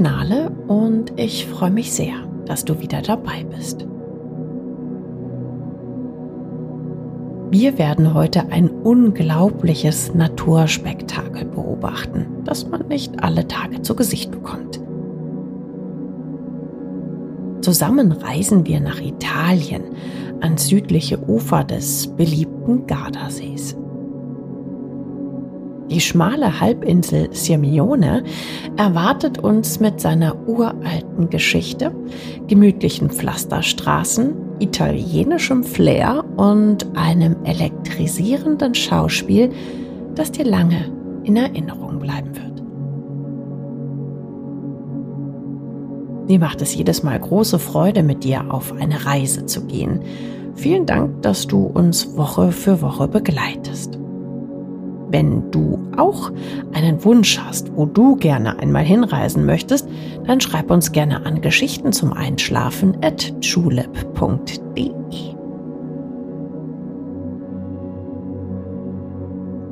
Ich bin Nale und ich freue mich sehr, dass du wieder dabei bist. Wir werden heute ein unglaubliches Naturspektakel beobachten, das man nicht alle Tage zu Gesicht bekommt. Zusammen reisen wir nach Italien ans südliche Ufer des beliebten Gardasees. Die schmale Halbinsel Sirmione erwartet uns mit seiner uralten Geschichte, gemütlichen Pflasterstraßen, italienischem Flair und einem elektrisierenden Schauspiel, das dir lange in Erinnerung bleiben wird. Mir macht es jedes Mal große Freude, mit dir auf eine Reise zu gehen. Vielen Dank, dass du uns Woche für Woche begleitest. Wenn du auch einen Wunsch hast, wo du gerne einmal hinreisen möchtest, dann schreib uns gerne an Geschichten zum Einschlafen at julep.de.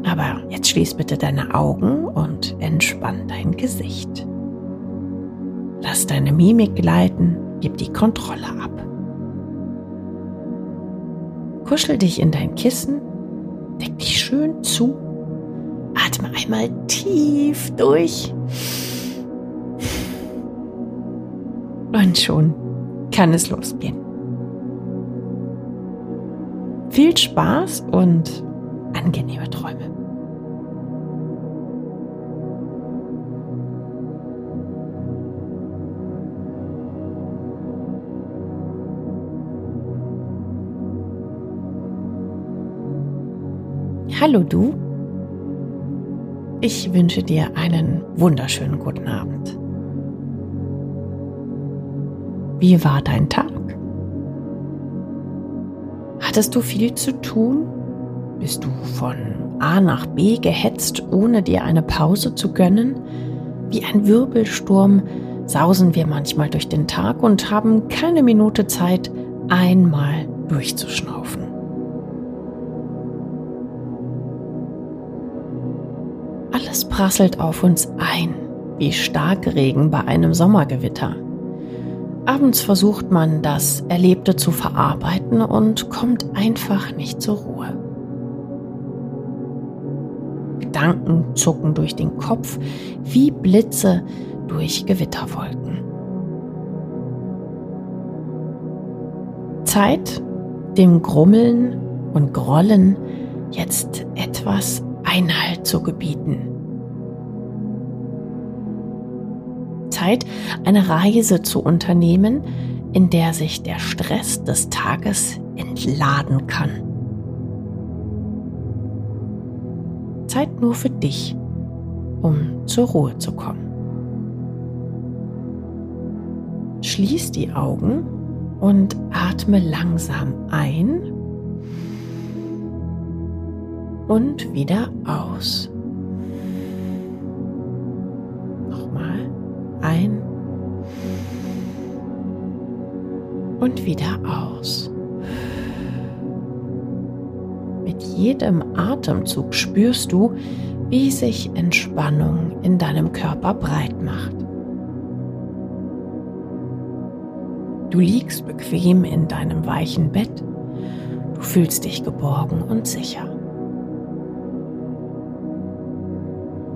Aber jetzt schließ bitte deine Augen und entspann dein Gesicht. Lass deine Mimik gleiten, gib die Kontrolle ab. Kuschel dich in dein Kissen, deck dich schön zu, atme einmal tief durch. Und schon kann es losgehen. Viel Spaß und angenehme Träume. Hallo du. Ich wünsche dir einen wunderschönen guten Abend. Wie war dein Tag? Hattest du viel zu tun? Bist du von A nach B gehetzt, ohne dir eine Pause zu gönnen? Wie ein Wirbelsturm sausen wir manchmal durch den Tag und haben keine Minute Zeit, einmal durchzuschnaufen. Prasselt auf uns ein, wie Starkregen bei einem Sommergewitter. Abends versucht man, das Erlebte zu verarbeiten und kommt einfach nicht zur Ruhe. Gedanken zucken durch den Kopf wie Blitze durch Gewitterwolken. Zeit, dem Grummeln und Grollen jetzt etwas Einhalt zu gebieten. Zeit, eine Reise zu unternehmen, in der sich der Stress des Tages entladen kann. Zeit nur für dich, um zur Ruhe zu kommen. Schließ die Augen und atme langsam ein und wieder aus. Wieder aus. Mit jedem Atemzug spürst du, wie sich Entspannung in deinem Körper breit macht. Du liegst bequem in deinem weichen Bett. Du fühlst dich geborgen und sicher.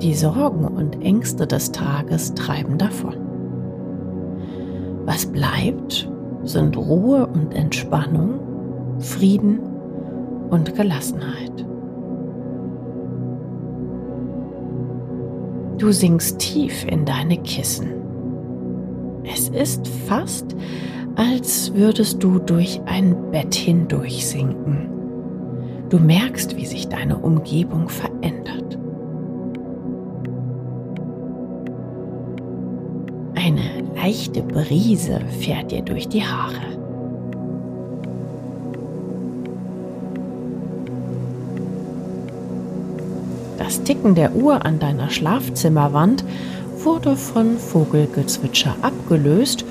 Die Sorgen und Ängste des Tages treiben davon. Was bleibt, sind Ruhe und Entspannung, Frieden und Gelassenheit. Du sinkst tief in deine Kissen. Es ist fast, als würdest du durch ein Bett hindurch sinken. Du merkst, wie sich deine Umgebung verändert. Leichte Brise fährt dir durch die Haare. Das Ticken der Uhr an deiner Schlafzimmerwand wurde von Vogelgezwitscher abgelöst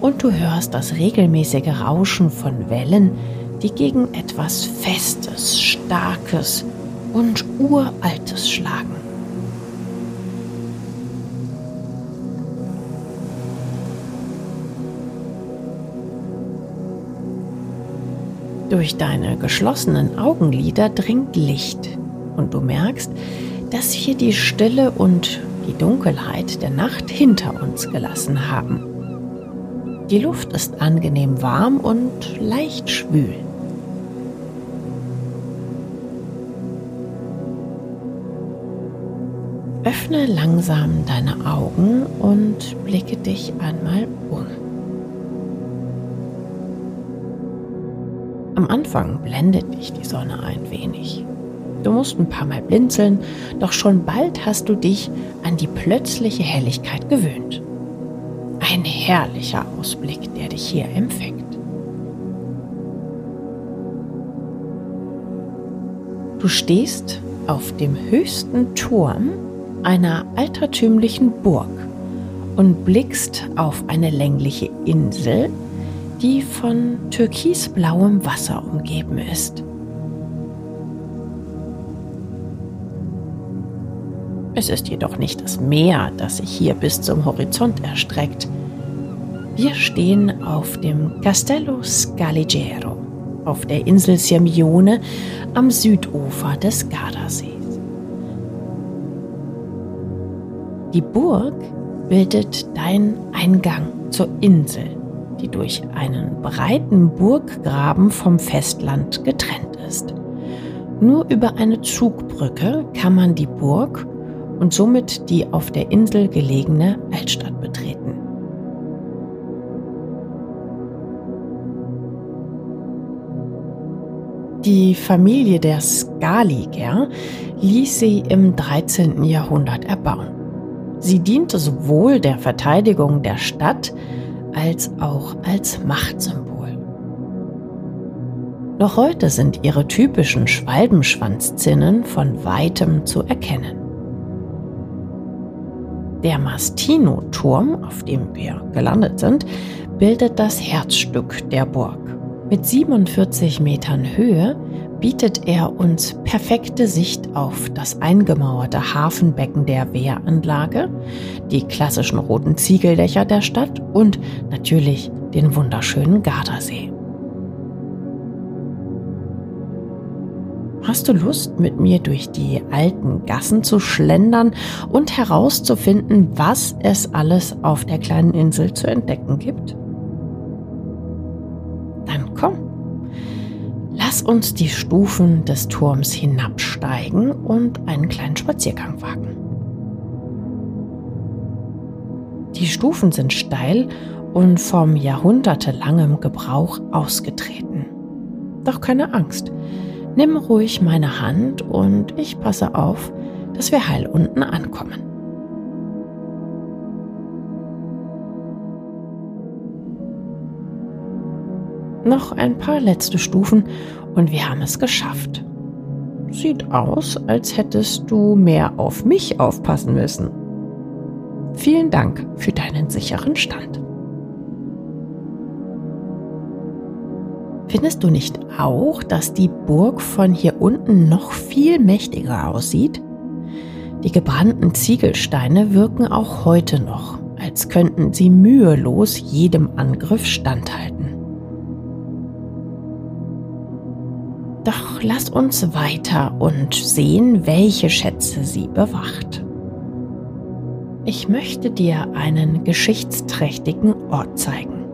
und du hörst das regelmäßige Rauschen von Wellen, die gegen etwas Festes, Starkes und Uraltes schlagen. Durch deine geschlossenen Augenlider dringt Licht und du merkst, dass wir die Stille und die Dunkelheit der Nacht hinter uns gelassen haben. Die Luft ist angenehm warm und leicht schwül. Öffne langsam deine Augen und blicke dich einmal um. Am Anfang blendet dich die Sonne ein wenig. Du musst ein paar Mal blinzeln, doch schon bald hast du dich an die plötzliche Helligkeit gewöhnt. Ein herrlicher Ausblick, der dich hier empfängt. Du stehst auf dem höchsten Turm einer altertümlichen Burg und blickst auf eine längliche Insel, die von türkisblauem Wasser umgeben ist. Es ist jedoch nicht das Meer, das sich hier bis zum Horizont erstreckt. Wir stehen auf dem Castello Scaligero, auf der Insel Sirmione am Südufer des Gardasees. Die Burg bildet dein Eingang zur Insel, die durch einen breiten Burggraben vom Festland getrennt ist. Nur über eine Zugbrücke kann man die Burg und somit die auf der Insel gelegene Altstadt betreten. Die Familie der Scaliger ließ sie im 13. Jahrhundert erbauen. Sie diente sowohl der Verteidigung der Stadt als auch als Machtsymbol. Noch heute sind ihre typischen Schwalbenschwanzzinnen von weitem zu erkennen. Der Mastino-Turm, auf dem wir gelandet sind, bildet das Herzstück der Burg. Mit 47 Metern Höhe bietet er uns perfekte Sicht auf das eingemauerte Hafenbecken der Wehranlage, die klassischen roten Ziegeldächer der Stadt und natürlich den wunderschönen Gardasee. Hast du Lust, mit mir durch die alten Gassen zu schlendern und herauszufinden, was es alles auf der kleinen Insel zu entdecken gibt? Uns die Stufen des Turms hinabsteigen und einen kleinen Spaziergang wagen. Die Stufen sind steil und vom jahrhundertelangem Gebrauch ausgetreten. Doch keine Angst. Nimm ruhig meine Hand und ich passe auf, dass wir heil unten ankommen. Noch ein paar letzte Stufen und wir haben es geschafft. Sieht aus, als hättest du mehr auf mich aufpassen müssen. Vielen Dank für deinen sicheren Stand. Findest du nicht auch, dass die Burg von hier unten noch viel mächtiger aussieht? Die gebrannten Ziegelsteine wirken auch heute noch, als könnten sie mühelos jedem Angriff standhalten. Doch lass uns weiter und sehen, welche Schätze sie bewacht. Ich möchte dir einen geschichtsträchtigen Ort zeigen.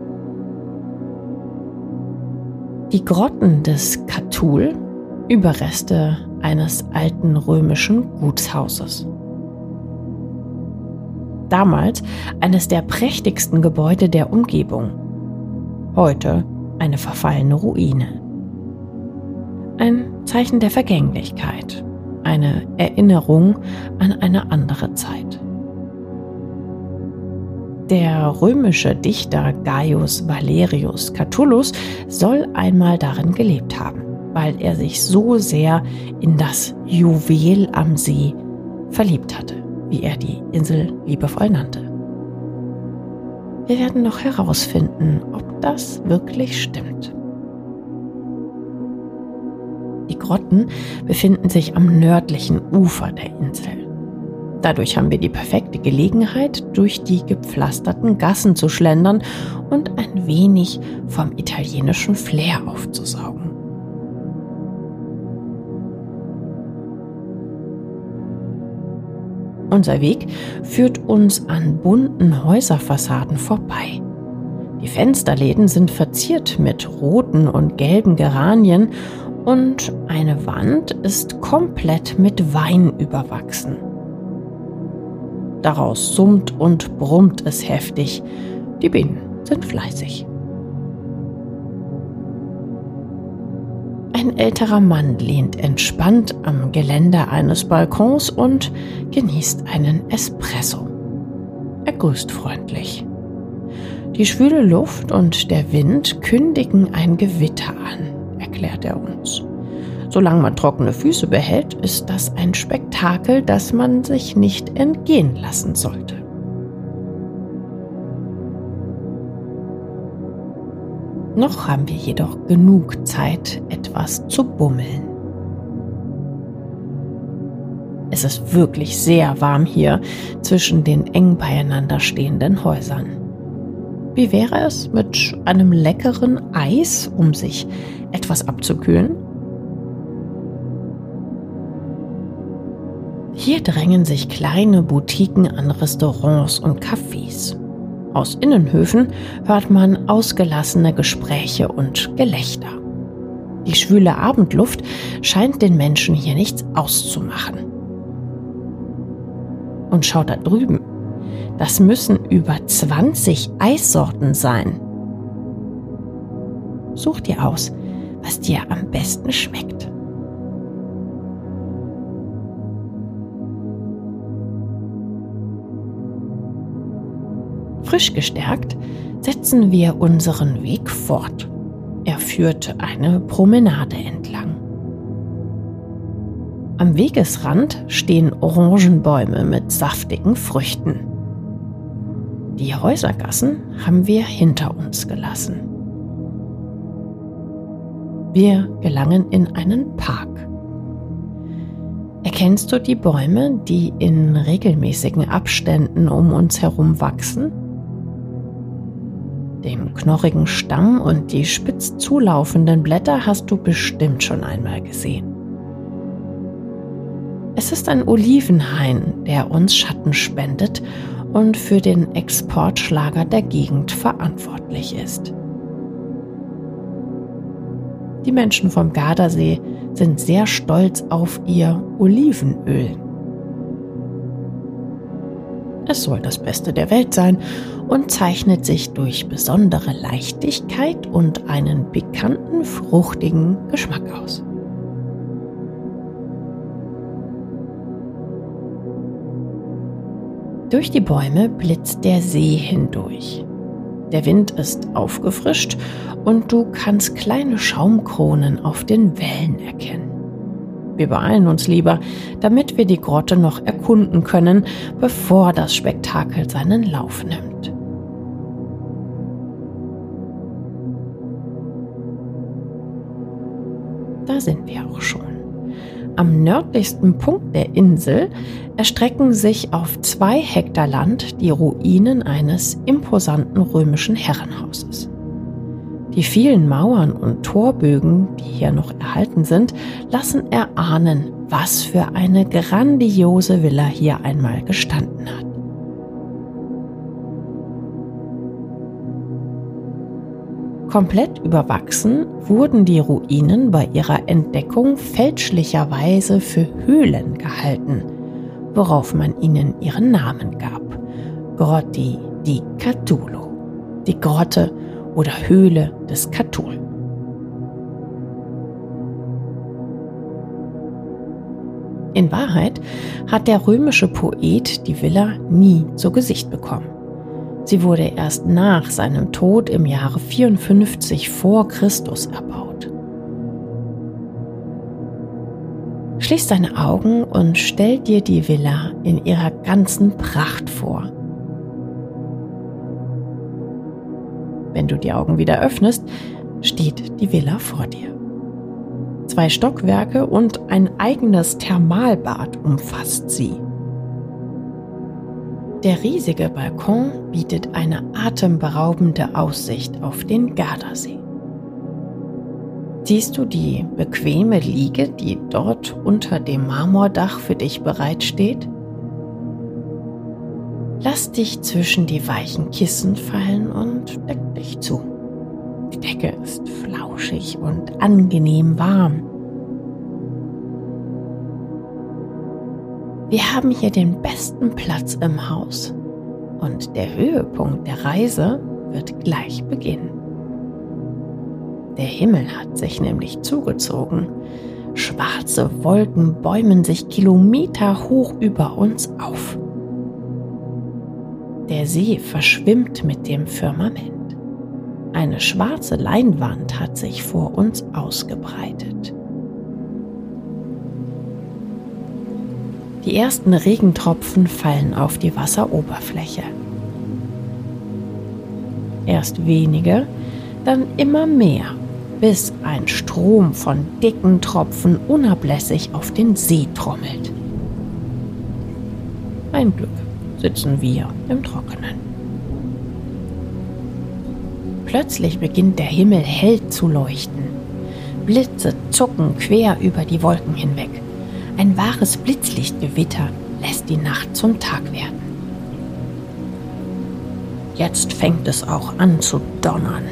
Die Grotten des Catul, Überreste eines alten römischen Gutshauses. Damals eines der prächtigsten Gebäude der Umgebung. heute eine verfallene Ruine. Ein Zeichen der Vergänglichkeit, eine Erinnerung an eine andere Zeit. Der römische Dichter Gaius Valerius Catullus soll einmal darin gelebt haben, weil er sich so sehr in das Juwel am See verliebt hatte, wie er die Insel liebevoll nannte. Wir werden noch herausfinden, ob das wirklich stimmt. Die Grotten befinden sich am nördlichen Ufer der Insel. Dadurch haben wir die perfekte Gelegenheit, durch die gepflasterten Gassen zu schlendern und ein wenig vom italienischen Flair aufzusaugen. Unser Weg führt uns an bunten Häuserfassaden vorbei. Die Fensterläden sind verziert mit roten und gelben Geranien und eine Wand ist komplett mit Wein überwachsen. Daraus summt und brummt es heftig. Die Bienen sind fleißig. Ein älterer Mann lehnt entspannt am Geländer eines Balkons und genießt einen Espresso. Er grüßt freundlich. Die schwüle Luft und der Wind kündigen ein Gewitter an, erklärt er uns. Solange man trockene Füße behält, ist das ein Spektakel, das man sich nicht entgehen lassen sollte. Noch haben wir jedoch genug Zeit, etwas zu bummeln. Es ist wirklich sehr warm hier zwischen den eng beieinander stehenden Häusern. Wie wäre es mit einem leckeren Eis, um sich etwas abzukühlen? Hier drängen sich kleine Boutiquen an Restaurants und Cafés. Aus Innenhöfen hört man ausgelassene Gespräche und Gelächter. Die schwüle Abendluft scheint den Menschen hier nichts auszumachen. Und schau da drüben, das müssen über 20 Eissorten sein. Such dir aus, was dir am besten schmeckt. Frisch gestärkt setzen wir unseren Weg fort. Er führt eine Promenade entlang. Am Wegesrand stehen Orangenbäume mit saftigen Früchten. Die Häusergassen haben wir hinter uns gelassen. Wir gelangen in einen Park. Erkennst du die Bäume, die in regelmäßigen Abständen um uns herum wachsen? Den knorrigen Stamm und die spitz zulaufenden Blätter hast du bestimmt schon einmal gesehen. Es ist ein Olivenhain, der uns Schatten spendet und für den Exportschlager der Gegend verantwortlich ist. Die Menschen vom Gardasee sind sehr stolz auf ihr Olivenöl. Es soll das Beste der Welt sein und zeichnet sich durch besondere Leichtigkeit und einen pikanten, fruchtigen Geschmack aus. Durch die Bäume blitzt der See hindurch. Der Wind ist aufgefrischt und du kannst kleine Schaumkronen auf den Wellen erkennen. Wir beeilen uns lieber, damit wir die Grotte noch erkunden können, bevor das Spektakel seinen Lauf nimmt. Da sind wir auch schon. Am nördlichsten Punkt der Insel erstrecken sich auf zwei Hektar Land die Ruinen eines imposanten römischen Herrenhauses. Die vielen Mauern und Torbögen, die hier noch erhalten sind, lassen erahnen, was für eine grandiose Villa hier einmal gestanden hat. Komplett überwachsen wurden die Ruinen bei ihrer Entdeckung fälschlicherweise für Höhlen gehalten, worauf man ihnen ihren Namen gab. Grotti di Catulo, die Grotte oder Höhle des Katul. In Wahrheit hat der römische Poet die Villa nie zu Gesicht bekommen. Sie wurde erst nach seinem Tod im Jahre 54 vor Christus erbaut. Schließ deine Augen und stell dir die Villa in ihrer ganzen Pracht vor. Wenn du die Augen wieder öffnest, steht die Villa vor dir. Zwei Stockwerke und ein eigenes Thermalbad umfasst sie. Der riesige Balkon bietet eine atemberaubende Aussicht auf den Gardasee. Siehst du die bequeme Liege, die dort unter dem Marmordach für dich bereitsteht? Lass dich zwischen die weichen Kissen fallen und deck dich zu. Die Decke ist flauschig und angenehm warm. Wir haben hier den besten Platz im Haus und der Höhepunkt der Reise wird gleich beginnen. Der Himmel hat sich nämlich zugezogen. Schwarze Wolken bäumen sich Kilometer hoch über uns auf. Der See verschwimmt mit dem Firmament. Eine schwarze Leinwand hat sich vor uns ausgebreitet. Die ersten Regentropfen fallen auf die Wasseroberfläche. Erst wenige, dann immer mehr, bis ein Strom von dicken Tropfen unablässig auf den See trommelt. Ein Glück sitzen wir im Trockenen. Plötzlich beginnt der Himmel hell zu leuchten. Blitze zucken quer über die Wolken hinweg. Ein wahres Blitzlichtgewitter lässt die Nacht zum Tag werden. Jetzt fängt es auch an zu donnern.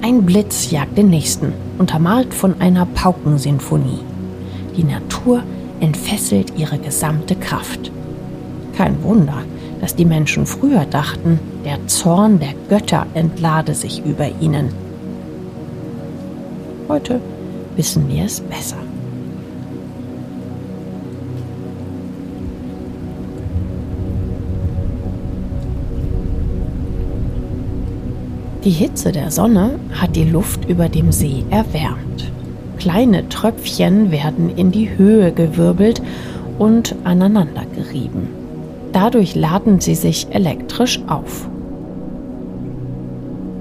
Ein Blitz jagt den nächsten, untermalt von einer Paukensinfonie. Die Natur entfesselt ihre gesamte Kraft. Kein Wunder, dass die Menschen früher dachten, der Zorn der Götter entlade sich über ihnen. Heute wissen wir es besser. Die Hitze der Sonne hat die Luft über dem See erwärmt. Kleine Tröpfchen werden in die Höhe gewirbelt und aneinander gerieben. Dadurch laden sie sich elektrisch auf.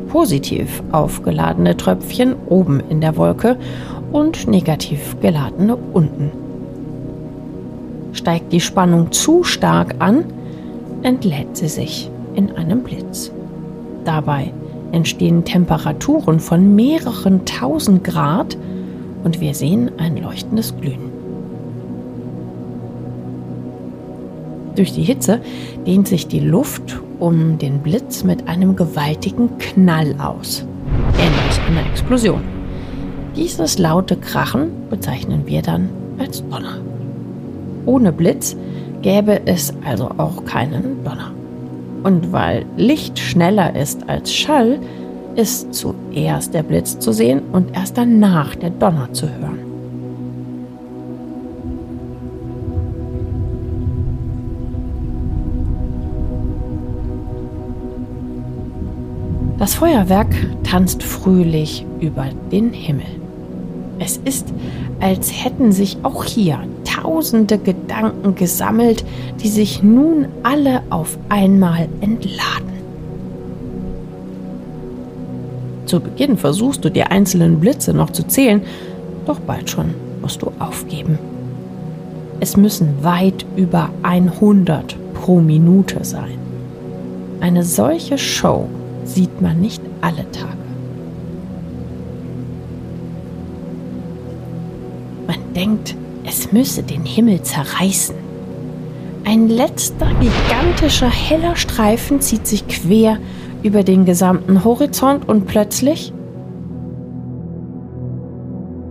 Positiv aufgeladene Tröpfchen oben in der Wolke und negativ geladene unten. Steigt die Spannung zu stark an, entlädt sie sich in einem Blitz. Dabei entstehen Temperaturen von mehreren tausend Grad und wir sehen ein leuchtendes Glühen. Durch die Hitze dehnt sich die Luft um den Blitz mit einem gewaltigen Knall aus, ähnlich einer Explosion. Dieses laute Krachen bezeichnen wir dann als Donner. Ohne Blitz gäbe es also auch keinen Donner. Und weil Licht schneller ist als Schall, ist zuerst der Blitz zu sehen und erst danach der Donner zu hören. Das Feuerwerk tanzt fröhlich über den Himmel. Es ist, als hätten sich auch hier tausende Gedanken gesammelt, die sich nun alle auf einmal entladen. Zu Beginn versuchst du die einzelnen Blitze noch zu zählen, doch bald schon musst du aufgeben. Es müssen weit über 100 pro Minute sein. Eine solche Show sieht man nicht alle Tage. Man denkt, es müsse den Himmel zerreißen. Ein letzter gigantischer heller Streifen zieht sich quer über den gesamten Horizont und plötzlich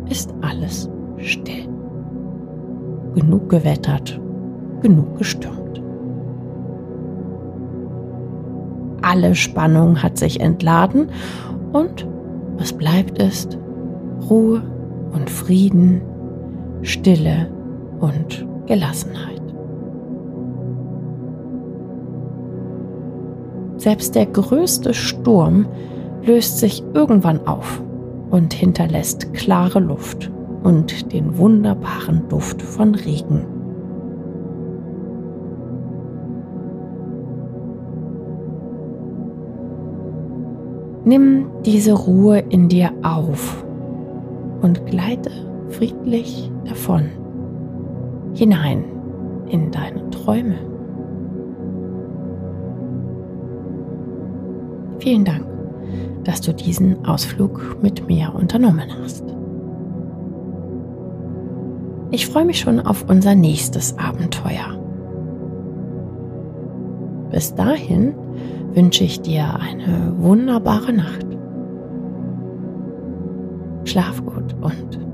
ist alles genug gewettert, genug gestürmt. Alle Spannung hat sich entladen und was bleibt ist Ruhe und Frieden, Stille und Gelassenheit. Selbst der größte Sturm löst sich irgendwann auf und hinterlässt klare Luft und den wunderbaren Duft von Regen. Nimm diese Ruhe in dir auf und gleite friedlich davon hinein in deine Träume. Vielen Dank, dass du diesen Ausflug mit mir unternommen hast. Ich freue mich schon auf unser nächstes Abenteuer. Bis dahin wünsche ich dir eine wunderbare Nacht. Schlaf gut und.